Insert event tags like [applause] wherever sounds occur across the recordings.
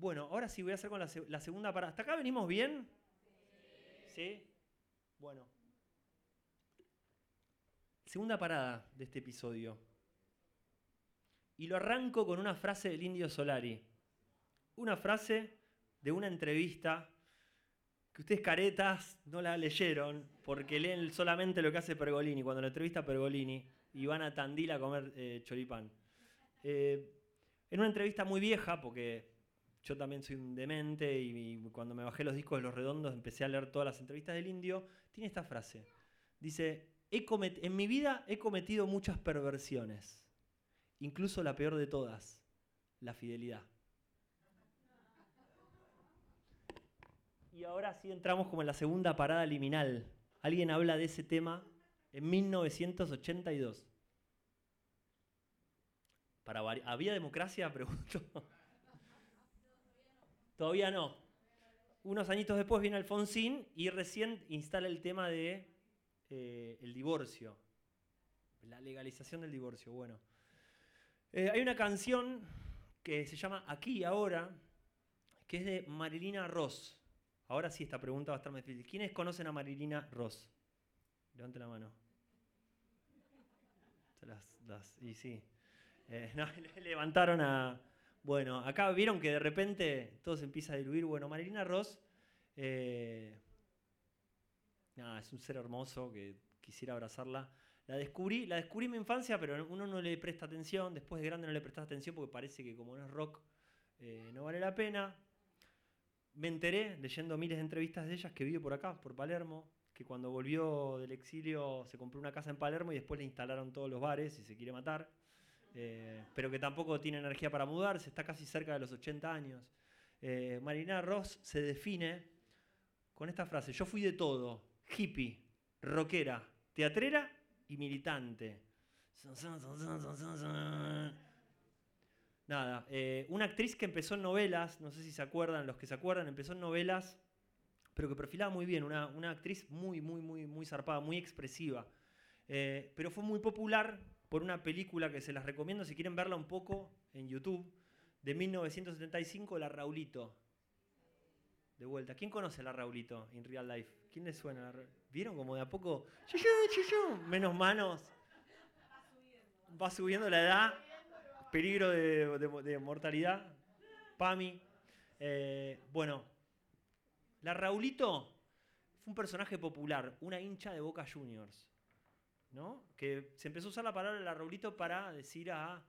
Bueno, ahora sí voy a hacer con la, segunda parada. ¿Hasta acá venimos bien? ¿Sí? Bueno. Segunda parada de este episodio. Y lo arranco con una frase del indio Solari. Una frase de una entrevista que ustedes caretas no la leyeron porque leen solamente lo que hace Pergolini cuando la entrevista a Pergolini y van a Tandil a comer eh, choripán. Eh, en una entrevista muy vieja, porque yo también soy un demente y, cuando me bajé los discos de los redondos empecé a leer todas las entrevistas del indio, tiene esta frase. Dice, en mi vida he cometido muchas perversiones, incluso la peor de todas, la fidelidad. Y ahora sí entramos como en la segunda parada liminal. Alguien habla de ese tema en 1982. Para ¿Había democracia? [laughs] Pregunto. Todavía no. Unos añitos después viene Alfonsín y recién instala el tema de eh, divorcio. La legalización del divorcio. Bueno. Eh, hay una canción que se llama Aquí y Ahora, que es de Marilina Ross. Ahora sí, esta pregunta va a estar más difícil. ¿Quiénes conocen a Marilina Ross? Levante la mano. y sí. Eh, [laughs] levantaron a. Bueno, acá vieron que de repente todo se empieza a diluir. Bueno, Marilina Ross. Eh, es un ser hermoso que quisiera abrazarla. La descubrí, la descubrí en mi infancia, pero uno no le presta atención. Después de grande no le prestas atención porque parece que como no es rock, eh, no vale la pena. Me enteré leyendo miles de entrevistas de ellas que vive por acá, por Palermo que cuando volvió del exilio se compró una casa en Palermo y después le instalaron todos los bares y se quiere matar. Eh, pero que tampoco tiene energía para mudarse, está casi cerca de los 80 años. Eh, Marina Ross se define con esta frase, yo fui de todo, hippie, rockera, teatrera y militante. Nada, eh, una actriz que empezó en novelas, no sé si se acuerdan, los que se acuerdan, empezó en novelas pero que perfilaba muy bien, una, actriz muy, muy, muy, muy zarpada, muy expresiva. Eh, pero fue muy popular por una película que se las recomiendo si quieren verla un poco en YouTube, de 1975, La Raulito. De vuelta. ¿Quién conoce la Raulito en real life? ¿Quién le suena? ¿Vieron como de a poco? Menos manos. Va subiendo la edad. Peligro de, mortalidad. PAMI. Eh, bueno, la Raulito fue un personaje popular, una hincha de Boca Juniors, ¿no? Que se empezó a usar la palabra la Raulito para decir a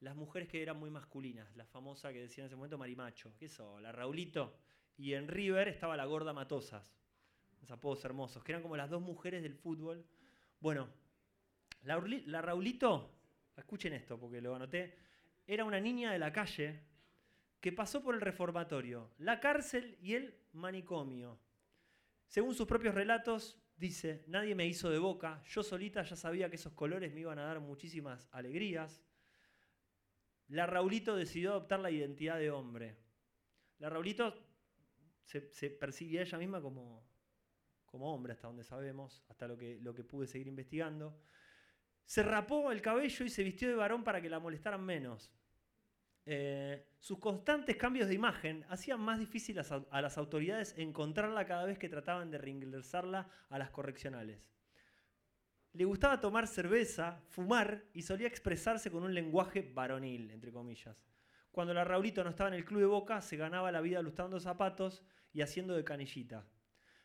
las mujeres que eran muy masculinas, la famosa que decía en ese momento Marimacho, ¿qué eso? La Raulito. Y en River estaba la gorda Matosas, esos apodos hermosos, que eran como las dos mujeres del fútbol. Bueno, la, la Raulito, escuchen esto porque lo anoté, era una niña de la calle que pasó por el reformatorio, la cárcel y el manicomio. Según sus propios relatos, dice, nadie me hizo de boca, yo solita ya sabía que esos colores me iban a dar muchísimas alegrías. La Raulito decidió adoptar la identidad de hombre. La Raulito se, percibía ella misma como, como hombre, hasta donde sabemos, hasta lo que, lo que pude seguir investigando. Se rapó el cabello y se vistió de varón para que la molestaran menos. Eh, sus constantes cambios de imagen hacían más difícil a, las autoridades encontrarla cada vez que trataban de reingresarla a las correccionales. Le gustaba tomar cerveza, fumar y solía expresarse con un lenguaje varonil, entre comillas. Cuando la Raulito no estaba en el club de Boca, se ganaba la vida lustrando zapatos y haciendo de canillita.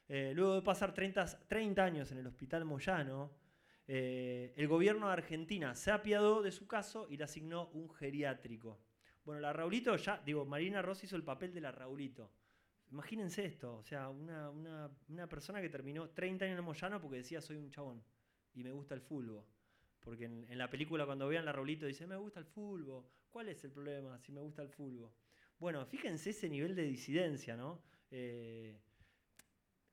Eh, luego de pasar 30, 30, años en el hospital Moyano, eh, el gobierno de Argentina se apiadó de su caso y le asignó un geriátrico. Bueno, la Raulito ya, digo, Marina Ross hizo el papel de la Raulito. Imagínense esto, o sea, una, persona que terminó 30 años en Moyano porque decía soy un chabón y me gusta el fútbol. Porque en, la película cuando vean la Raulito dice, me gusta el fútbol. ¿Cuál es el problema si me gusta el fútbol? Bueno, fíjense ese nivel de disidencia, ¿no? Eh,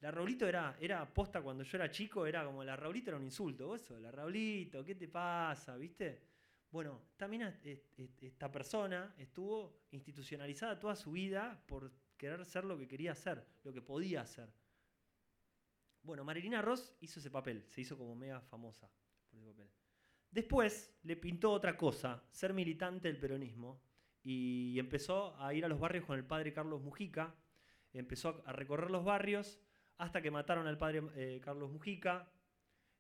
la Raulito era, era posta cuando yo era chico, era como la Raulito era un insulto. Eso, la Raulito, ¿qué te pasa? ¿Viste? Bueno, también esta persona estuvo institucionalizada toda su vida por querer ser lo que quería ser, lo que podía ser. Bueno, Marilina Ross hizo ese papel, se hizo como mega famosa por ese papel. Después le pintó otra cosa, ser militante del peronismo, y empezó a ir a los barrios con el padre Carlos Mujica. Empezó a recorrer los barrios hasta que mataron al padre eh, Carlos Mujica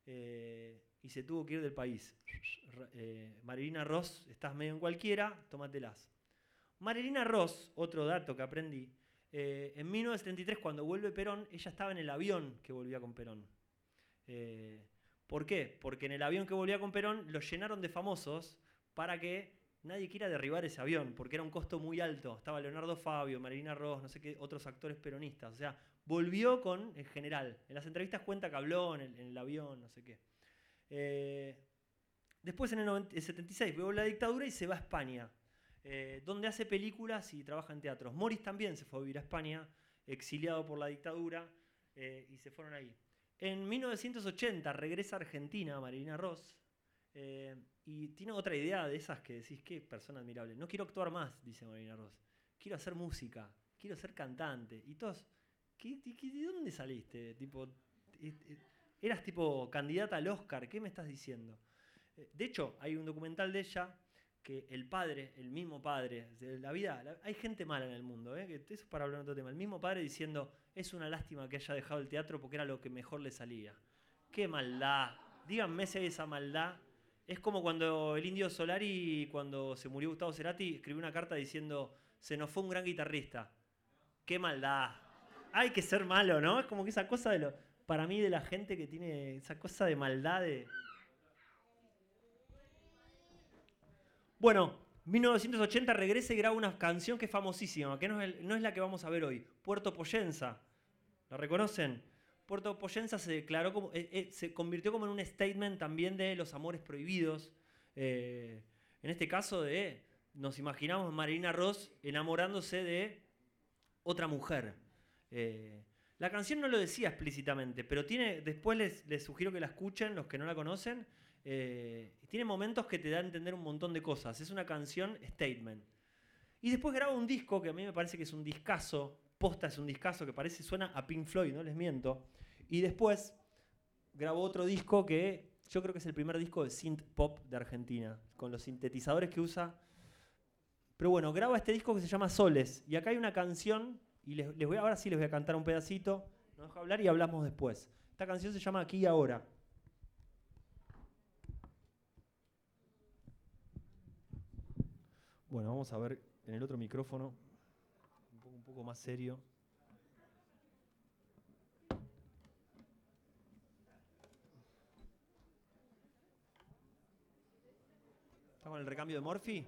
eh, y se tuvo que ir del país. Eh, Marilina Ross, estás medio en cualquiera, tómatelas. Marilina Ross, otro dato que aprendí, en 1973 cuando vuelve Perón, ella estaba en el avión que volvía con Perón. ¿Por qué? Porque en el avión que volvía con Perón lo llenaron de famosos para que nadie quiera derribar ese avión, porque era un costo muy alto. Estaba Leonardo Fabio, Marilina Ross, no sé qué, otros actores peronistas. O sea, volvió con, en general, en las entrevistas cuenta que habló en el, avión, no sé qué. Eh, después en el, 76 veo la dictadura y se va a España, eh, donde hace películas y trabaja en teatros. Morris también se fue a vivir a España, exiliado por la dictadura, eh, y se fueron ahí. En 1980 regresa a Argentina Marilina Ross, y tiene otra idea de esas que decís, qué persona admirable. No quiero actuar más, dice Marina Ross. Quiero hacer música, quiero ser cantante. Y todos, de dónde saliste? Tipo, eras tipo candidata al Oscar, ¿qué me estás diciendo? Eh, de hecho, hay un documental de ella que el padre, el mismo padre, de la vida, hay gente mala en el mundo, ¿eh? eso es para hablar de otro tema, el mismo padre diciendo, es una lástima que haya dejado el teatro porque era lo que mejor le salía. ¡Qué maldad! Díganme si hay esa maldad es como cuando el indio Solari, cuando se murió Gustavo Cerati, escribió una carta diciendo, se nos fue un gran guitarrista. ¡Qué maldad! Hay que ser malo, ¿no? Es como que esa cosa de lo, para mí de la gente que tiene esa cosa de maldad. Bueno, 1980 regresa y graba una canción que es famosísima, que no es, la que vamos a ver hoy, Puerto Poyenza. ¿La reconocen? Puerto Poyenza se declaró como, eh, eh, se convirtió como en un statement también de los amores prohibidos. Eh, en este caso de, nos imaginamos Marilina Ross enamorándose de otra mujer. La canción no lo decía explícitamente, pero tiene, después les, sugiero que la escuchen, los que no la conocen. tiene momentos que te da a entender un montón de cosas. Es una canción statement. Y después graba un disco que a mí me parece que es un discazo. Posta es un discazo que parece, suena a Pink Floyd, no les miento. Y después grabó otro disco que yo creo que es el primer disco de synth pop de Argentina, con los sintetizadores que usa. Pero bueno, graba este disco que se llama Soles. Y acá hay una canción, y les, voy, ahora sí les voy a cantar un pedacito. Nos dejo hablar y hablamos después. Esta canción se llama Aquí y Ahora. Bueno, vamos a ver en el otro micrófono, un poco más serio. con el recambio de Morphy?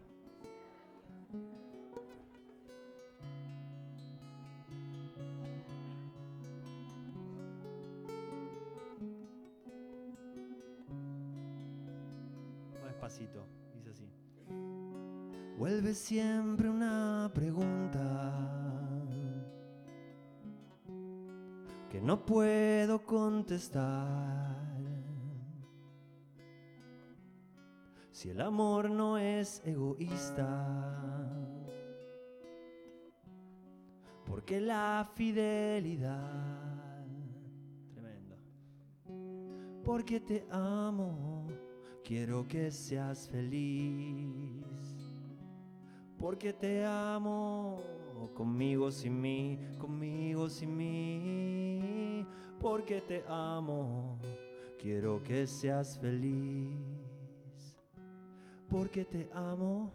Despacito, dice así. Vuelve siempre una pregunta que no puedo contestar. si el amor no es egoísta? Porque la fidelidad, tremendo, porque te amo, quiero que seas feliz, porque te amo, conmigo sin mí, conmigo sin mí, porque te amo, quiero que seas feliz porque te amo,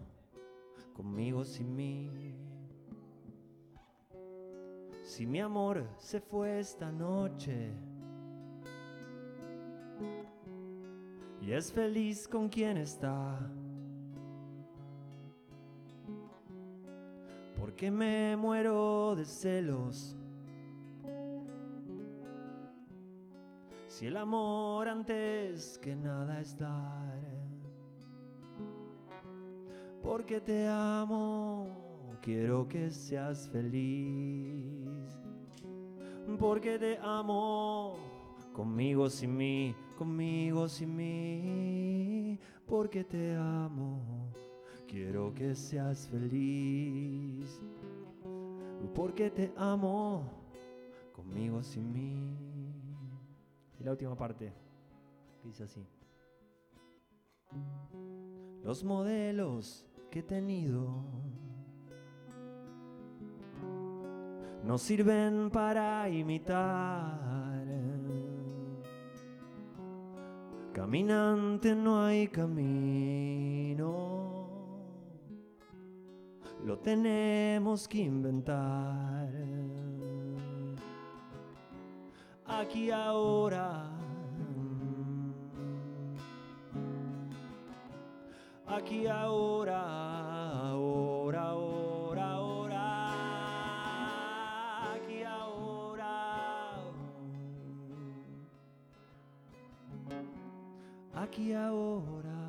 conmigo sin mí. Si mi amor se fue esta noche y es feliz con quien está, porque me muero de celos. Si el amor antes que nada está porque te amo, quiero que seas feliz. Porque te amo, conmigo sin mí, conmigo sin mí, porque te amo, quiero que seas feliz, porque te amo, conmigo sin mí. Y la última parte, dice así. Los modelos que he tenido no sirven para imitar Caminante no hay camino, lo tenemos que inventar. Aquí ahora. Aquí ahora, Aquí ahora.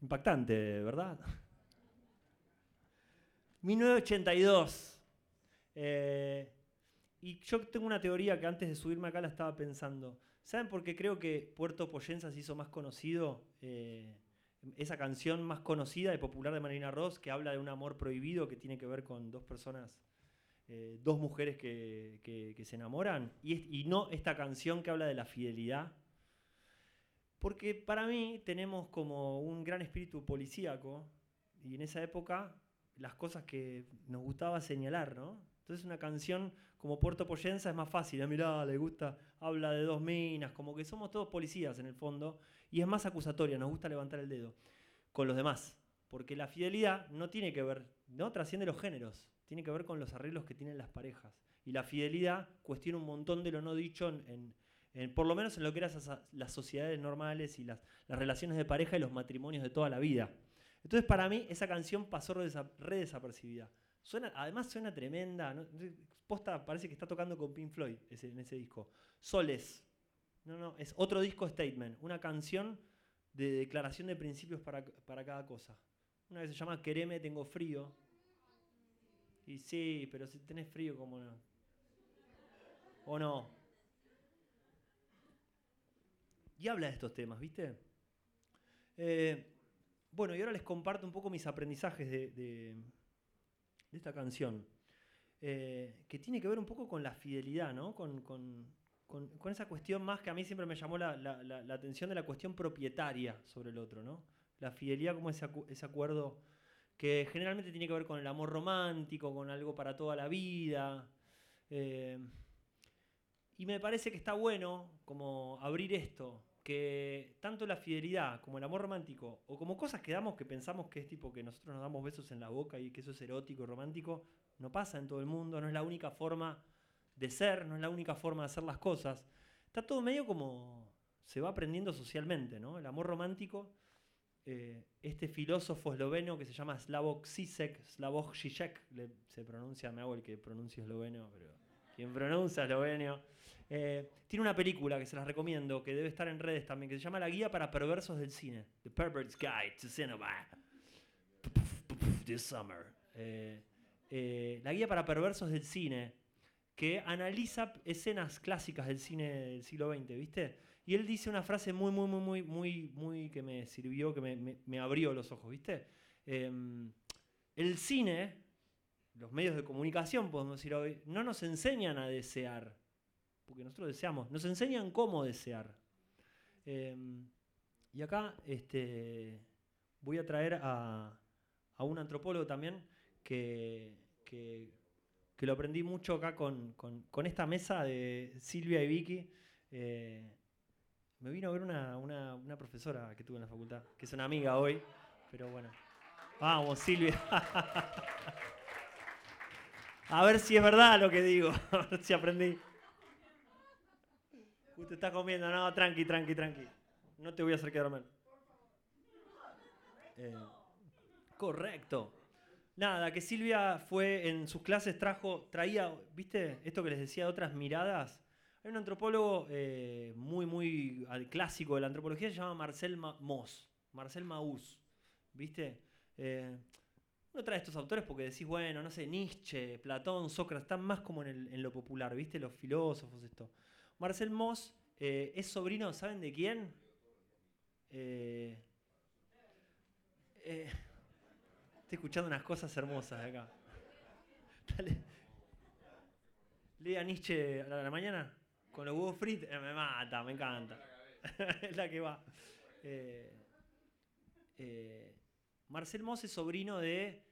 Impactante, ¿verdad? 1982. Eh, y yo tengo una teoría que antes de subirme acá la estaba pensando. ¿Saben por qué creo que Puerto Poyensa se hizo más conocido? Eh, esa canción más conocida y popular de Marina Ross, que habla de un amor prohibido que tiene que ver con dos personas, eh, dos mujeres que, se enamoran, y, y no esta canción que habla de la fidelidad porque para mí tenemos como un gran espíritu policíaco y en esa época las cosas que nos gustaba señalar, ¿no? Entonces una canción como Puerto Poyensa es más fácil, ¿eh? mirá, le gusta, habla de dos minas, como que somos todos policías en el fondo, y es más acusatoria, nos gusta levantar el dedo con los demás, porque la fidelidad no tiene que ver, no trasciende los géneros, tiene que ver con los arreglos que tienen las parejas. Y la fidelidad cuestiona un montón de lo no dicho en, por lo menos en lo que eran las sociedades normales y las, relaciones de pareja y los matrimonios de toda la vida. Entonces, para mí, esa canción pasó re, desapercibida. Suena, además, suena tremenda. Posta, parece que está tocando con Pink Floyd en ese disco. Soles. No, no, es otro disco statement. Una canción de declaración de principios para, para cada cosa. Una que se llama Quereme, tengo frío. Y sí, pero si tenés frío, ¿cómo no? ¿O no? y habla de estos temas, ¿viste? Eh, bueno, y ahora les comparto un poco mis aprendizajes de, esta canción, eh, que tiene que ver un poco con la fidelidad, ¿no? Con, esa cuestión más que a mí siempre me llamó la, atención de la cuestión propietaria sobre el otro, ¿no? La fidelidad como ese, acuerdo que generalmente tiene que ver con el amor romántico, con algo para toda la vida. Eh, y me parece que está bueno como abrir esto, que tanto la fidelidad como el amor romántico, o como cosas que damos que pensamos que es tipo que nosotros nos damos besos en la boca y que eso es erótico romántico, no pasa en todo el mundo, no es la única forma de ser, no es la única forma de hacer las cosas. Está todo medio como se va aprendiendo socialmente, ¿no? El amor romántico, eh, este filósofo esloveno que se llama Slavoj Zizek, Slavoj Žižek, se pronuncia, me hago el que pronuncia esloveno, pero quien pronuncia esloveno eh, tiene una película que se las recomiendo, que debe estar en redes también, que se llama La Guía para Perversos del Cine. The Pervert's Guide to Cinema. This summer. Eh, eh, la Guía para Perversos del Cine, que analiza escenas clásicas del cine del siglo XX, ¿viste? Y él dice una frase muy, muy, muy, muy, muy, muy que me sirvió, que me, me abrió los ojos, ¿viste? Em, el cine, los medios de comunicación, podemos decir hoy, no nos enseñan a desear porque nosotros deseamos, nos enseñan cómo desear. Em, y acá este, voy a traer a, un antropólogo también que, lo aprendí mucho acá con, esta mesa de Silvia y Vicky. Eh, me vino a ver una, una, profesora que tuve en la facultad, que es una amiga hoy, pero bueno. Vamos, Silvia. [laughs] a ver si es verdad lo que digo, [laughs] a ver si aprendí. Usted está comiendo, no, tranqui, tranqui, tranqui. No te voy a hacer quedar mal. Eh, correcto. Nada, que Silvia fue en sus clases, trajo, traía, ¿viste? Esto que les decía de otras miradas. Hay un antropólogo eh, muy, muy clásico de la antropología, se llama Marcel Mauss, Marcel Mauss, ¿viste? Eh, uno trae estos autores porque decís, bueno, no sé, Nietzsche, Platón, Sócrates, están más como en, lo popular, ¿viste? Los filósofos, esto. Marcel Moss eh, es sobrino, ¿saben de quién? Eh, eh, estoy escuchando unas cosas hermosas acá. Lea Nietzsche a la, mañana con los huevos fritos. Me mata, me encanta. [laughs] es la que va. Marcel Moss es sobrino de,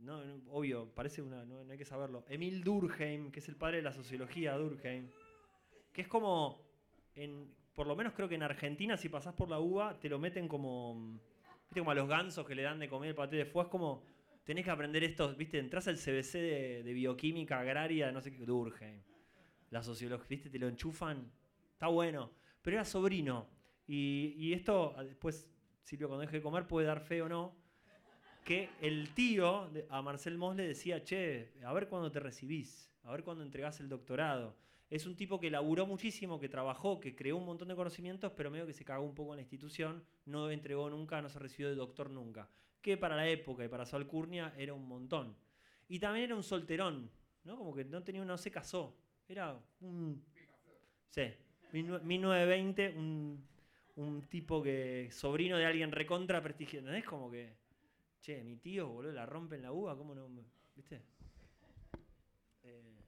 no, obvio, parece una, no, hay que saberlo, Emil Durkheim, que es el padre de la sociología, Durkheim, que es como, en, por lo menos creo que en Argentina, si pasás por la uva, te lo meten como, viste, como a los gansos que le dan de comer el paté de fuego, es como, tenés que aprender esto, viste, entras al CBC de, bioquímica agraria, no sé qué, Durkheim, la sociología, viste, te lo enchufan, está bueno, pero era sobrino, y, y esto después Silvio cuando deje de comer puede dar fe o no, que el tío a Marcel Moss le decía, che, a ver cuándo te recibís, a ver cuándo entregás el doctorado. Es un tipo que laburó muchísimo, que trabajó, que creó un montón de conocimientos, pero medio que se cagó un poco en la institución, no entregó nunca, no se recibió de doctor nunca. Que para la época y para su alcurnia era un montón. Y también era un solterón, ¿no? Como que no tenía, no se casó. Era un. Sí, 1920, un un tipo que sobrino de alguien recontra prestigioso. Es como que, mi tío, boludo, la rompe en la uva, ¿cómo no? ¿Viste? Eh,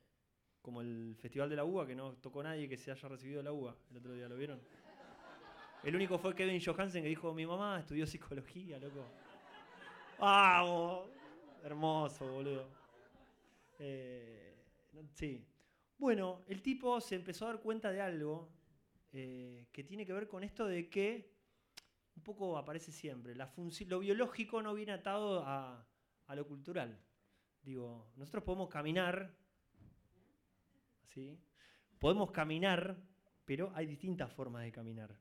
como el Festival de la Uva, que no tocó nadie que se haya recibido la uva el otro día, ¿lo vieron? El único fue Kevin Johansen que dijo, mi mamá estudió psicología, loco. ¡Vamos! Hermoso, boludo. Eh, sí. Bueno, el tipo se empezó a dar cuenta de algo eh, que tiene que ver con esto de que, un poco aparece siempre, la lo biológico no viene atado a, lo cultural. Digo, nosotros podemos caminar, ¿sí? Podemos caminar, pero hay distintas formas de caminar.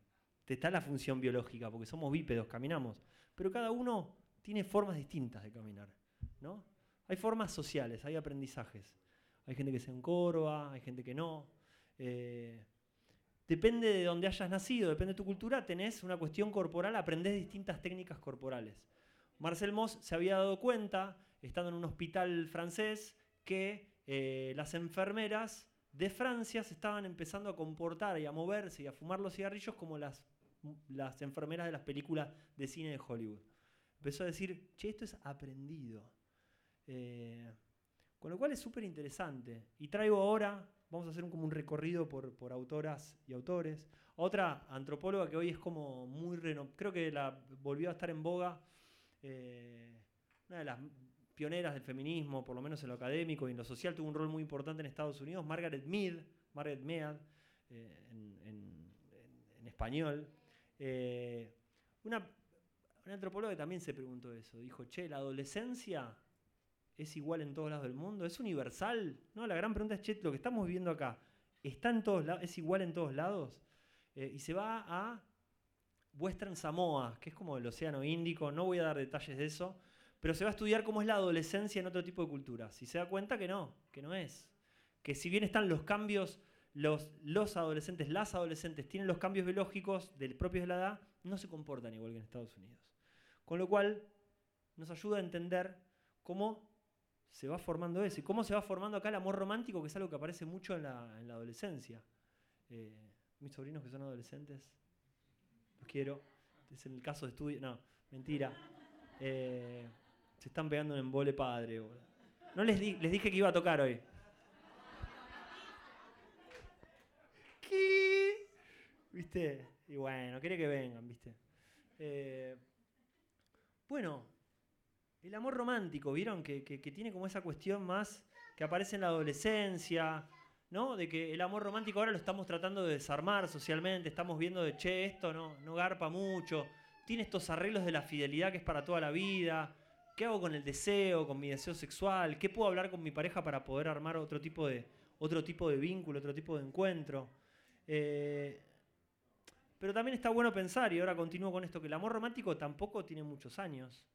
Está la función biológica, porque somos bípedos, caminamos, pero cada uno tiene formas distintas de caminar, ¿no? Hay formas sociales, hay aprendizajes. Hay gente que se encorva, hay gente que no. Eh, Depende de dónde hayas nacido, depende de tu cultura, tenés una cuestión corporal, aprendés distintas técnicas corporales. Marcel Moss se había dado cuenta, estando en un hospital francés, que eh, las enfermeras de Francia se estaban empezando a comportar y a moverse y a fumar los cigarrillos como las, las enfermeras de las películas de cine de Hollywood. Empezó a decir, che, esto es aprendido. Eh, con lo cual es súper interesante. Y traigo ahora Vamos a hacer un, como un recorrido por, autoras y autores. Otra antropóloga que hoy es como muy creo que la volvió a estar en boga, eh, una de las pioneras del feminismo, por lo menos en lo académico y en lo social, tuvo un rol muy importante en Estados Unidos, Margaret Mead, Margaret Mead, eh, en, español. Eh, una, una antropóloga que también se preguntó eso, dijo, che, la adolescencia es igual en todos lados del mundo? ¿Es universal? No, la gran pregunta es, che, lo que estamos viviendo acá, ¿está en todos lados? ¿Es igual en todos lados? Eh, y se va a Western Samoa, que es como el Océano Índico, no voy a dar detalles de eso, pero se va a estudiar cómo es la adolescencia en otro tipo de culturas. Y se da cuenta que no, que no es. Que si bien están los cambios, los, los adolescentes, las adolescentes tienen los cambios biológicos del propios de la edad, no se comportan igual que en Estados Unidos. Con lo cual, nos ayuda a entender cómo se va formando eso. ¿Y cómo se va formando acá el amor romántico, que es algo que aparece mucho en la, adolescencia? Eh, mis sobrinos que son adolescentes, los quiero. Es en el caso de estudio. No, mentira. Eh, se están pegando en embole padre. No les, les dije que iba a tocar hoy. ¿Qué? ¿Viste? Y bueno, quiere que vengan, ¿viste? Eh, bueno, el amor romántico, ¿vieron? Que, tiene como esa cuestión más que aparece en la adolescencia, ¿no? De que el amor romántico ahora lo estamos tratando de desarmar socialmente, estamos viendo de, che, esto no, no garpa mucho, tiene estos arreglos de la fidelidad que es para toda la vida, ¿qué hago con el deseo, con mi deseo sexual? ¿Qué puedo hablar con mi pareja para poder armar otro tipo de, otro tipo de vínculo, otro tipo de encuentro? Eh, pero también está bueno pensar, y ahora continúo con esto, que el amor romántico tampoco tiene muchos años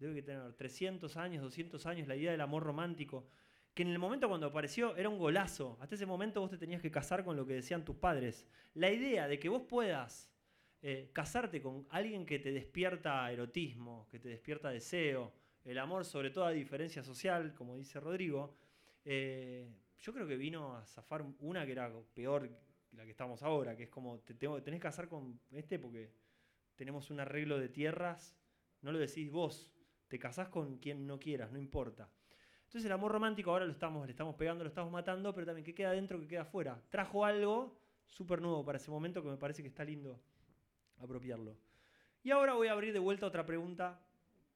debe que tener 300 años, 200 años, la idea del amor romántico, que en el momento cuando apareció era un golazo. Hasta ese momento vos te tenías que casar con lo que decían tus padres. La idea de que vos puedas eh, casarte con alguien que te despierta erotismo, que te despierta deseo, el amor sobre todo a diferencia social, como dice Rodrigo, eh, yo creo que vino a zafar una que era peor que la que estamos ahora, que es como te, tenés que casar con este porque tenemos un arreglo de tierras, no lo decís vos, te casás con quien no quieras, no importa. Entonces el amor romántico ahora lo estamos, le estamos pegando, lo estamos matando, pero también ¿qué queda dentro, qué queda afuera? Trajo algo súper nuevo para ese momento que me parece que está lindo apropiarlo. Y ahora voy a abrir de vuelta otra pregunta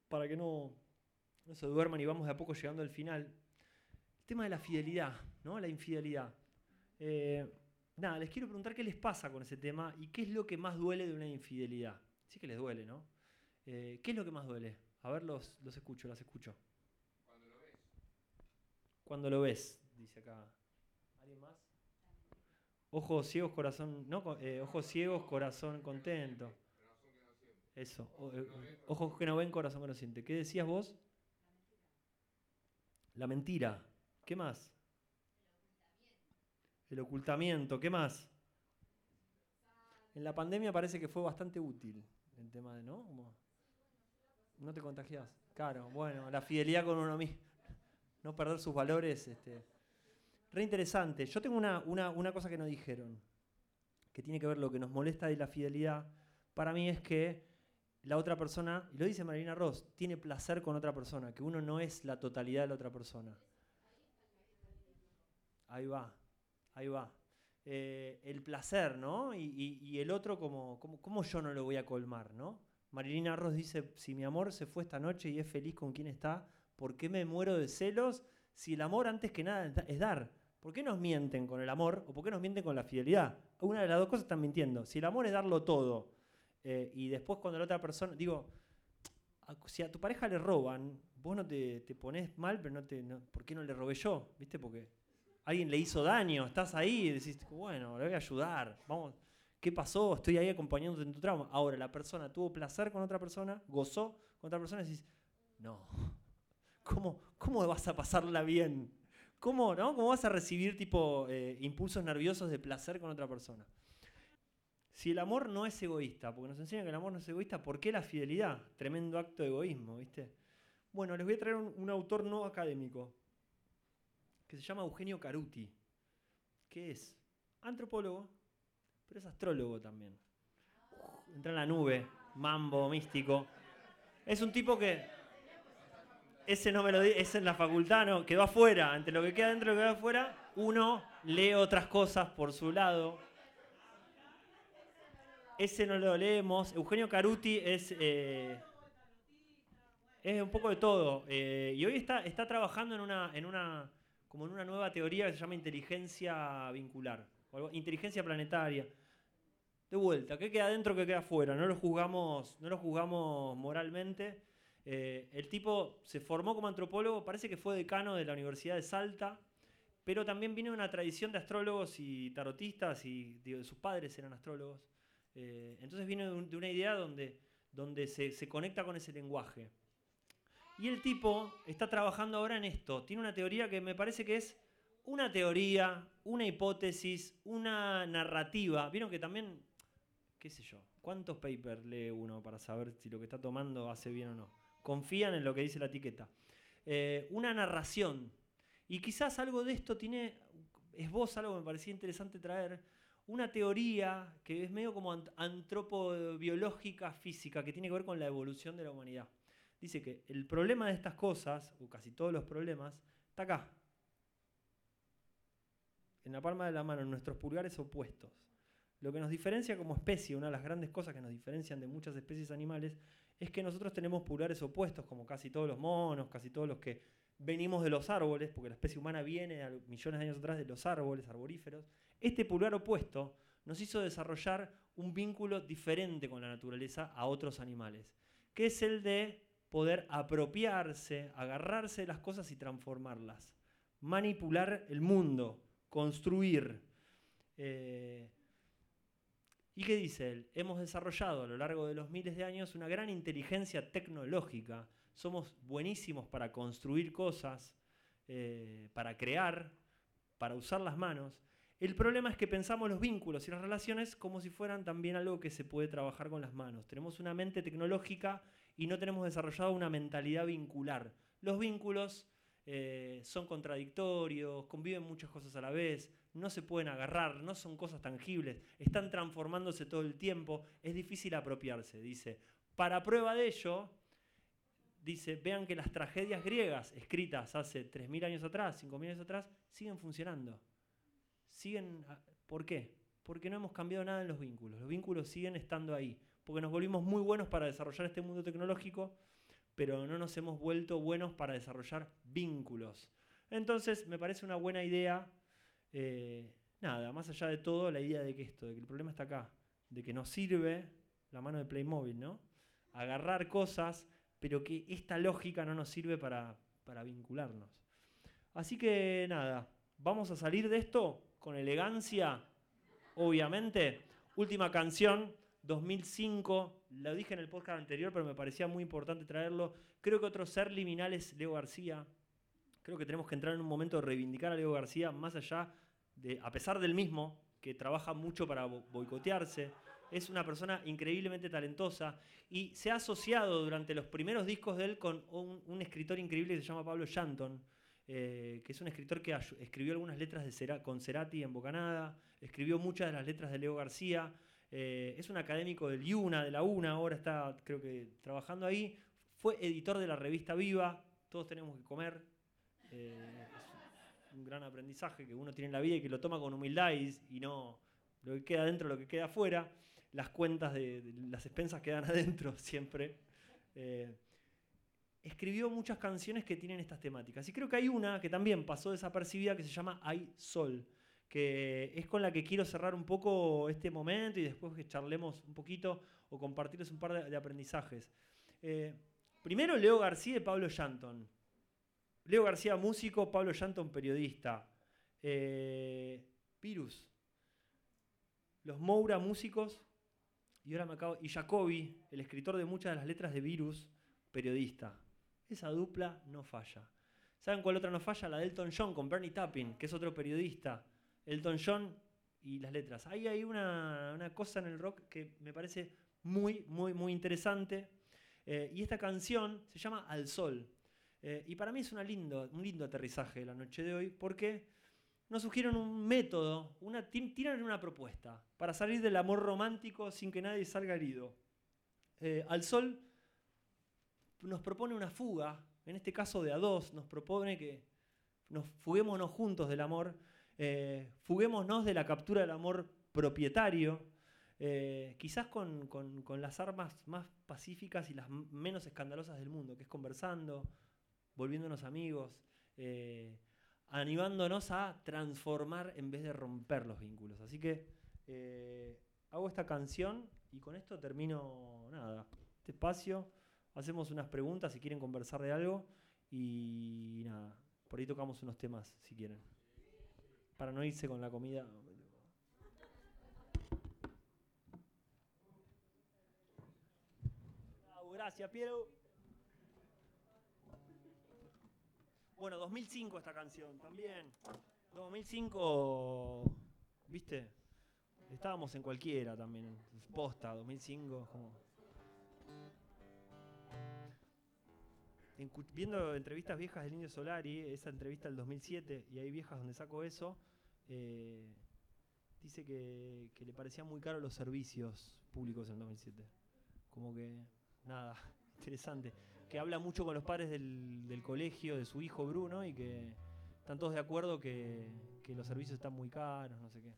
para que no, se duerman y vamos de a poco llegando al final. El tema de la fidelidad, ¿no? La infidelidad. Eh, nada, les quiero preguntar qué les pasa con ese tema y qué es lo que más duele de una infidelidad. Sí que les duele, ¿no? Eh, ¿Qué es lo que más duele? A ver, los, los escucho, las escucho. Cuando lo ves, dice acá. ¿Alguien más? Ojos ciegos, corazón. No, eh, ojos ciegos, corazón contento. Eso. Eh, ojos que no ven, corazón que no siente. ¿Qué decías vos? La mentira. ¿Qué más? El ocultamiento. ¿Qué más? En la pandemia parece que fue bastante útil el tema de, ¿no? No te contagias. Claro, bueno, la fidelidad con uno mismo no perder sus valores. Este. Re interesante. Yo tengo una, una, cosa que no dijeron, que tiene que ver lo que nos molesta de la fidelidad. Para mí es que la otra persona, y lo dice Marina Ross, tiene placer con otra persona, que uno no es la totalidad de la otra persona. Ahí va, ahí va. Eh, el placer, ¿no? Y, el otro, como, como, yo no lo voy a colmar, ¿no? Marilina Ross dice, si mi amor se fue esta noche y es feliz con quien está, ¿Por qué me muero de celos si el amor antes que nada es dar? ¿Por qué nos mienten con el amor o por qué nos mienten con la fidelidad? Una de las dos cosas están mintiendo. Si el amor es darlo todo eh, y después cuando la otra persona, digo, si a tu pareja le roban, vos no te, pones mal, pero no te, ¿por qué no le robé yo? ¿Viste? Porque alguien le hizo daño, estás ahí y decís, bueno, le voy a ayudar, vamos, ¿qué pasó? Estoy ahí acompañándote en tu trauma. Ahora, la persona tuvo placer con otra persona, gozó con otra persona y decís, no, ¿cómo, cómo vas a pasarla bien? ¿Cómo, no? ¿Cómo vas a recibir tipo eh, impulsos nerviosos de placer con otra persona? Si el amor no es egoísta, porque nos enseñan que el amor no es egoísta, ¿por qué la fidelidad? Tremendo acto de egoísmo, ¿viste? Bueno, les voy a traer un, autor no académico, que se llama Eugenio Caruti, que es antropólogo, pero es astrólogo también. entra en la nube, mambo, místico. Es un tipo que ese no me lo ese en la facultad, no, quedó afuera. Entre lo que queda dentro y lo que queda afuera, uno lee otras cosas por su lado. Ese no lo leemos. Eugenio Caruti es, eh, es un poco de todo. Eh, y hoy está, está trabajando en una, en una, como en una nueva teoría que se llama inteligencia vincular, inteligencia planetaria. De vuelta, ¿qué queda dentro, qué queda afuera? No lo juzgamos, no lo juzgamos moralmente eh, el tipo se formó como antropólogo, parece que fue decano de la Universidad de Salta, pero también viene una tradición de astrólogos y tarotistas, y sus padres eran astrólogos. Eh, entonces viene de, una idea donde, donde se, conecta con ese lenguaje. Y el tipo está trabajando ahora en esto. Tiene una teoría que me parece que es una teoría, una hipótesis, una narrativa. Vieron que también, qué sé yo, ¿cuántos papers lee uno para saber si lo que está tomando hace bien o no? confían en lo que dice la etiqueta. Eh, una narración. Y quizás algo de esto tiene, es vos algo que me parecía interesante traer, una teoría que es medio como antropobiológica física, que tiene que ver con la evolución de la humanidad. Dice que el problema de estas cosas, o casi todos los problemas, está acá. En la palma de la mano, en nuestros pulgares opuestos. Lo que nos diferencia como especie, una de las grandes cosas que nos diferencian de muchas especies animales, es que nosotros tenemos pulgares opuestos, como casi todos los monos, casi todos los que venimos de los árboles, porque la especie humana viene millones de años atrás de los árboles, arboríferos. Este pulgar opuesto nos hizo desarrollar un vínculo diferente con la naturaleza a otros animales, que es el de poder apropiarse, agarrarse de las cosas y transformarlas, manipular el mundo, construir. Eh, ¿Y qué dice él? Hemos desarrollado a lo largo de los miles de años una gran inteligencia tecnológica. Somos buenísimos para construir cosas, eh, para crear, para usar las manos. El problema es que pensamos los vínculos y las relaciones como si fueran también algo que se puede trabajar con las manos. Tenemos una mente tecnológica y no tenemos desarrollado una mentalidad vincular. Los vínculos eh, son contradictorios, conviven muchas cosas a la vez, no se pueden agarrar, no son cosas tangibles, están transformándose todo el tiempo, es difícil apropiarse, dice. Para prueba de ello, dice, vean que las tragedias griegas escritas hace 3.000 años atrás, 5.000 años atrás, siguen funcionando. Siguen, ¿Por qué? Porque no hemos cambiado nada en los vínculos. Los vínculos siguen estando ahí. Porque nos volvimos muy buenos para desarrollar este mundo tecnológico, pero no nos hemos vuelto buenos para desarrollar vínculos. Entonces, me parece una buena idea, eh, nada, más allá de todo, la idea de que esto, de que el problema está acá, de que nos sirve la mano de Playmobil, ¿no? Agarrar cosas, pero que esta lógica no nos sirve para, para vincularnos. Así que nada, vamos a salir de esto con elegancia, obviamente. Última canción, 2005, lo dije en el podcast anterior, pero me parecía muy importante traerlo. Creo que otro ser liminal es Leo García. Creo que tenemos que entrar en un momento de reivindicar a Leo García, más allá de, a pesar del mismo, que trabaja mucho para boicotearse. Es una persona increíblemente talentosa y se ha asociado durante los primeros discos de él con un, escritor increíble que se llama Pablo Shanton, eh, que es un escritor que escribió algunas letras de con Cerati en Bocanada, escribió muchas de las letras de Leo García. Eh, es un académico del IUNA, de la UNA, ahora está creo que trabajando ahí. Fue editor de la revista Viva, Todos tenemos que comer. Eh, es un gran aprendizaje que uno tiene en la vida y que lo toma con humildad y, no lo que queda dentro, lo que queda afuera. Las cuentas de, las expensas quedan [laughs] adentro siempre. Eh, escribió muchas canciones que tienen estas temáticas. Y creo que hay una que también pasó desapercibida que se llama Hay Sol que es con la que quiero cerrar un poco este momento y después que charlemos un poquito o compartirles un par de, aprendizajes. Eh, primero, Leo García y Pablo Shanton. Leo García, músico, Pablo Shanton, periodista. Eh, Virus. Los Moura, músicos. Y ahora me acabo. Y Jacobi, el escritor de muchas de las letras de Virus, periodista. Esa dupla no falla. ¿Saben cuál otra no falla? La de Elton John con Bernie Tapping, que es otro periodista. Elton John y las letras. Ahí hay una, cosa en el rock que me parece muy, muy, muy interesante. Eh, y esta canción se llama Al Sol. Eh, y para mí es una lindo, un lindo aterrizaje la noche de hoy porque nos sugieren un método, una, tiran una propuesta para salir del amor romántico sin que nadie salga herido. Eh, Al Sol nos propone una fuga, en este caso de a dos, nos propone que nos fuguémonos juntos del amor eh, fuguémonos de la captura del amor propietario, eh, quizás con, las armas más pacíficas y las menos escandalosas del mundo, que es conversando, volviéndonos amigos, eh, animándonos a transformar en vez de romper los vínculos. Así que hago esta canción y con esto termino nada, este espacio. Hacemos unas preguntas si quieren conversar de algo y nada, por ahí tocamos unos temas si quieren para no irse con la comida. Gracias, Piero. Bueno, 2005 esta canción también. 2005, ¿viste? Estábamos en cualquiera también. Posta, 2005, como... viendo entrevistas viejas del Indio Solari, esa entrevista del 2007, y hay viejas donde saco eso, eh, dice que, le parecían muy caros los servicios públicos en 2007. Como que, nada, [laughs] interesante. Que habla mucho con los padres del, colegio, de su hijo Bruno, y que están todos de acuerdo que, que los servicios están muy caros, no sé qué.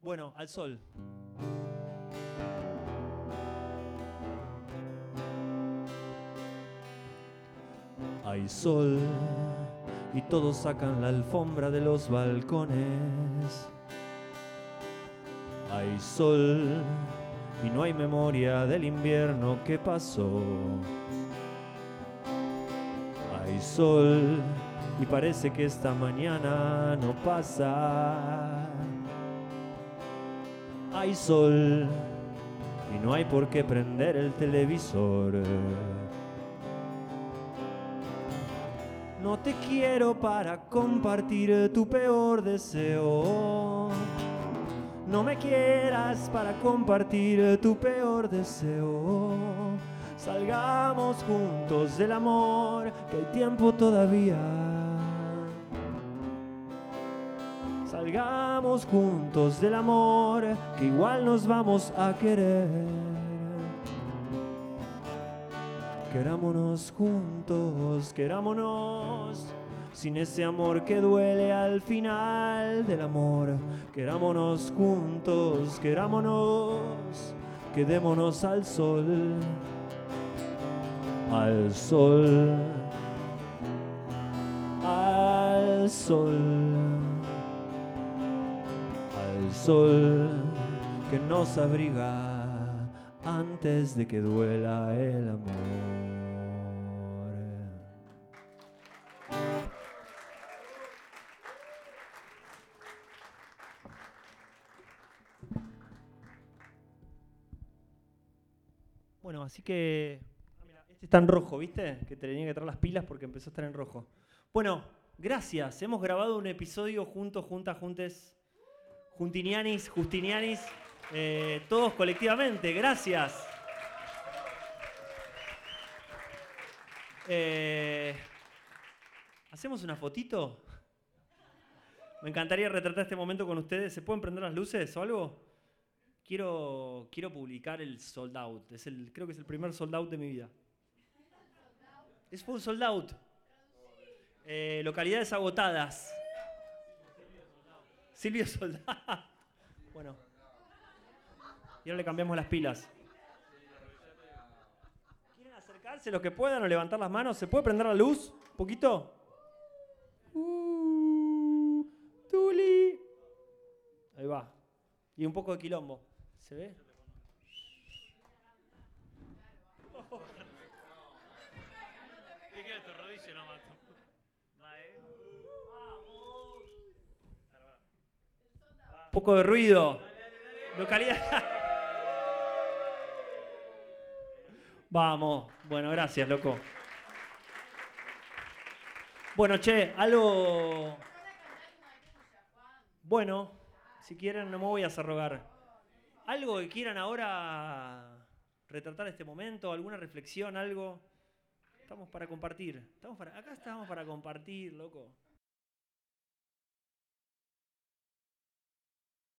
Bueno, al sol. Hay sol y todos sacan la alfombra de los balcones. Hay sol y no hay memoria del invierno que pasó. Hay sol y parece que esta mañana no pasa. Hay sol y no hay por qué prender el televisor. No te quiero para compartir tu peor deseo. No me quieras para compartir tu peor deseo. Salgamos juntos del amor, que hay tiempo todavía. Salgamos juntos del amor, que igual nos vamos a querer. Querámonos juntos, querámonos. Sin ese amor que duele al final del amor. Querámonos juntos, querámonos. Quedémonos al sol. Al sol. Al sol. Al sol que nos abriga antes de que duela el amor. Así que. Este está en rojo, ¿viste? Que te tenía que traer las pilas porque empezó a estar en rojo. Bueno, gracias. Hemos grabado un episodio juntos, juntas, juntes. Juntinianis, Justinianis. Eh, todos colectivamente, gracias. Eh, ¿Hacemos una fotito? Me encantaría retratar este momento con ustedes. ¿Se pueden prender las luces o algo? Quiero, quiero publicar el sold out. Es el, creo que es el primer sold out de mi vida. Es un sold out. Eh, localidades agotadas. Silvio Soldado. [laughs] Bueno. Y ahora le cambiamos las pilas. ¿Quieren acercarse los que puedan o levantar las manos? ¿Se puede prender la luz? ¿Un poquito? Uh, Tuli. Ahí va. Y un poco de quilombo. ¿Se ve? Un poco de ruido. Localidad. Vamos. Bueno, gracias, loco. Bueno, che, algo... Bueno, si quieren, no me voy a hacer rogar. ¿Algo que quieran ahora retratar este momento? ¿Alguna reflexión? ¿Algo? Estamos para compartir. Estamos para... Acá estamos para compartir, loco.